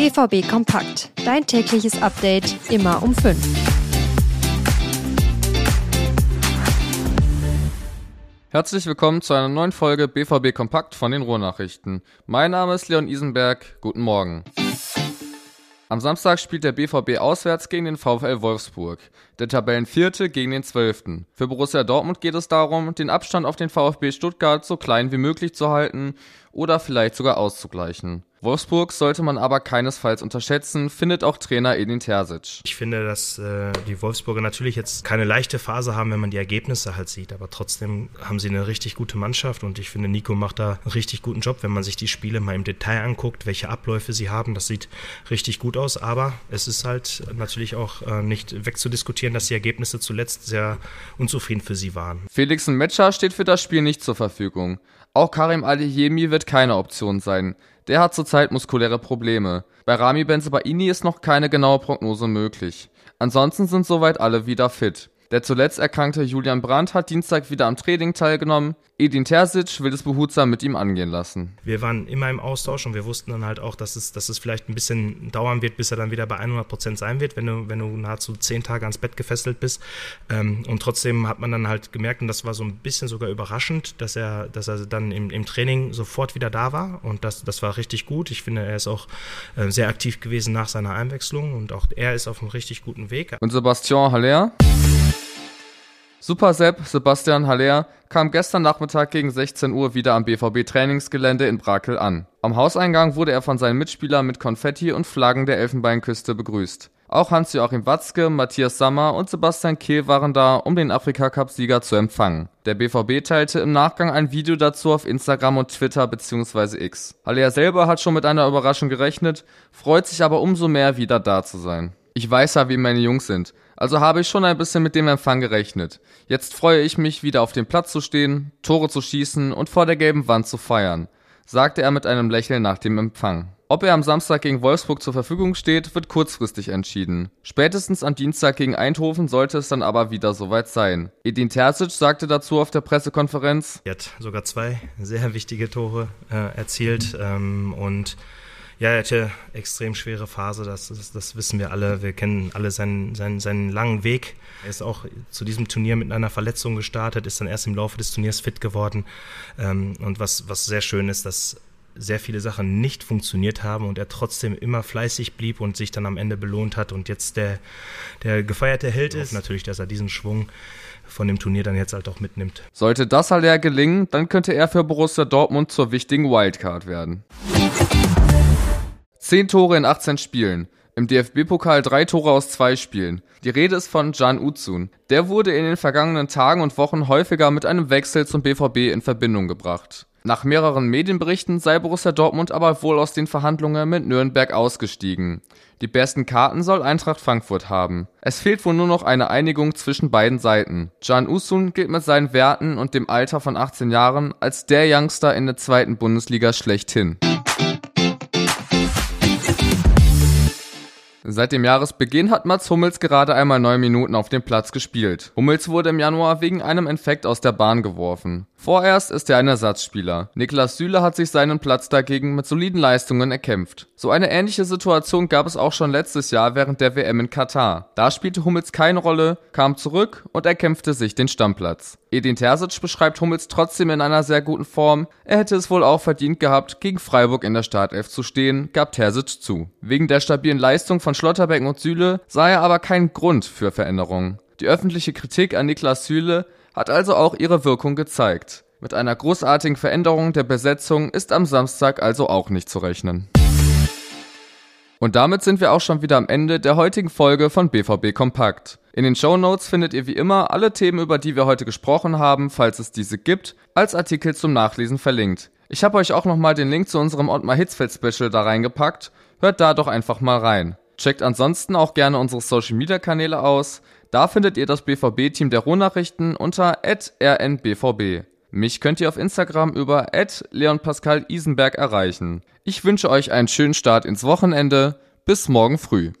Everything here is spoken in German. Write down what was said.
BVB Kompakt. Dein tägliches Update immer um 5. Herzlich willkommen zu einer neuen Folge BVB Kompakt von den Ruhrnachrichten. Mein Name ist Leon Isenberg. Guten Morgen. Am Samstag spielt der BVB auswärts gegen den VfL Wolfsburg, der Tabellenvierte gegen den Zwölften. Für Borussia Dortmund geht es darum, den Abstand auf den VfB Stuttgart so klein wie möglich zu halten oder vielleicht sogar auszugleichen. Wolfsburg sollte man aber keinesfalls unterschätzen, findet auch Trainer Edin Terzic. Ich finde, dass äh, die Wolfsburger natürlich jetzt keine leichte Phase haben, wenn man die Ergebnisse halt sieht, aber trotzdem haben sie eine richtig gute Mannschaft und ich finde, Nico macht da einen richtig guten Job, wenn man sich die Spiele mal im Detail anguckt, welche Abläufe sie haben, das sieht richtig gut aus, aber es ist halt natürlich auch äh, nicht wegzudiskutieren, dass die Ergebnisse zuletzt sehr unzufrieden für sie waren. Felix Metscher steht für das Spiel nicht zur Verfügung. Auch Karim Adeyemi wird keine Option sein. Der hat zurzeit muskuläre Probleme. Bei Rami Benzebaini ist noch keine genaue Prognose möglich. Ansonsten sind soweit alle wieder fit. Der zuletzt erkrankte Julian Brandt hat Dienstag wieder am Training teilgenommen. Edin Terzic will es behutsam mit ihm angehen lassen. Wir waren immer im Austausch und wir wussten dann halt auch, dass es, dass es vielleicht ein bisschen dauern wird, bis er dann wieder bei 100 Prozent sein wird, wenn du, wenn du nahezu zehn Tage ans Bett gefesselt bist. Ähm, und trotzdem hat man dann halt gemerkt, und das war so ein bisschen sogar überraschend, dass er, dass er dann im, im Training sofort wieder da war. Und das, das war richtig gut. Ich finde, er ist auch äh, sehr aktiv gewesen nach seiner Einwechslung und auch er ist auf einem richtig guten Weg. Und Sebastian Haller? Super Sepp Sebastian Haller kam gestern Nachmittag gegen 16 Uhr wieder am BVB Trainingsgelände in Brakel an. Am Hauseingang wurde er von seinen Mitspielern mit Konfetti und Flaggen der Elfenbeinküste begrüßt. Auch Hans-Joachim Watzke, Matthias Sammer und Sebastian Kehl waren da, um den Afrika-Cup-Sieger zu empfangen. Der BVB teilte im Nachgang ein Video dazu auf Instagram und Twitter bzw. X. Haller selber hat schon mit einer Überraschung gerechnet, freut sich aber umso mehr wieder da zu sein. Ich weiß ja, wie meine Jungs sind. Also habe ich schon ein bisschen mit dem Empfang gerechnet. Jetzt freue ich mich, wieder auf dem Platz zu stehen, Tore zu schießen und vor der gelben Wand zu feiern, sagte er mit einem Lächeln nach dem Empfang. Ob er am Samstag gegen Wolfsburg zur Verfügung steht, wird kurzfristig entschieden. Spätestens am Dienstag gegen Eindhoven sollte es dann aber wieder soweit sein. Edin Terzic sagte dazu auf der Pressekonferenz: Er hat sogar zwei sehr wichtige Tore äh, erzielt ähm, und ja, er hatte extrem schwere Phase, das, das, das, wissen wir alle. Wir kennen alle seinen, seinen, seinen langen Weg. Er ist auch zu diesem Turnier mit einer Verletzung gestartet, ist dann erst im Laufe des Turniers fit geworden. Ähm, und was, was sehr schön ist, dass sehr viele Sachen nicht funktioniert haben und er trotzdem immer fleißig blieb und sich dann am Ende belohnt hat und jetzt der, der gefeierte Held ist. Natürlich, dass er diesen Schwung von dem Turnier dann jetzt halt auch mitnimmt. Sollte das halt ja gelingen, dann könnte er für Borussia Dortmund zur wichtigen Wildcard werden. 10 Tore in 18 Spielen. Im DFB-Pokal drei Tore aus zwei Spielen. Die Rede ist von Can Uzun. Der wurde in den vergangenen Tagen und Wochen häufiger mit einem Wechsel zum BVB in Verbindung gebracht. Nach mehreren Medienberichten sei Borussia Dortmund aber wohl aus den Verhandlungen mit Nürnberg ausgestiegen. Die besten Karten soll Eintracht Frankfurt haben. Es fehlt wohl nur noch eine Einigung zwischen beiden Seiten. Can Usun gilt mit seinen Werten und dem Alter von 18 Jahren als der Youngster in der zweiten Bundesliga schlechthin. Seit dem Jahresbeginn hat Mats Hummels gerade einmal neun Minuten auf dem Platz gespielt. Hummels wurde im Januar wegen einem Infekt aus der Bahn geworfen. Vorerst ist er ein Ersatzspieler. Niklas Süle hat sich seinen Platz dagegen mit soliden Leistungen erkämpft. So eine ähnliche Situation gab es auch schon letztes Jahr während der WM in Katar. Da spielte Hummels keine Rolle, kam zurück und erkämpfte sich den Stammplatz. Edin Terzic beschreibt Hummels trotzdem in einer sehr guten Form. Er hätte es wohl auch verdient gehabt, gegen Freiburg in der Startelf zu stehen, gab Terzic zu. Wegen der stabilen Leistung von Schlotterbecken und Süle sah er aber keinen Grund für Veränderungen. Die öffentliche Kritik an Niklas Süle hat also auch ihre Wirkung gezeigt. Mit einer großartigen Veränderung der Besetzung ist am Samstag also auch nicht zu rechnen. Und damit sind wir auch schon wieder am Ende der heutigen Folge von BVB Kompakt. In den Show Notes findet ihr wie immer alle Themen, über die wir heute gesprochen haben, falls es diese gibt, als Artikel zum Nachlesen verlinkt. Ich habe euch auch nochmal den Link zu unserem Ottmar Hitzfeld Special da reingepackt. Hört da doch einfach mal rein. Checkt ansonsten auch gerne unsere Social Media Kanäle aus. Da findet ihr das BVB-Team der Ruhrnachrichten unter rnbvb. Mich könnt ihr auf Instagram über leonpascal Isenberg erreichen. Ich wünsche euch einen schönen Start ins Wochenende. Bis morgen früh.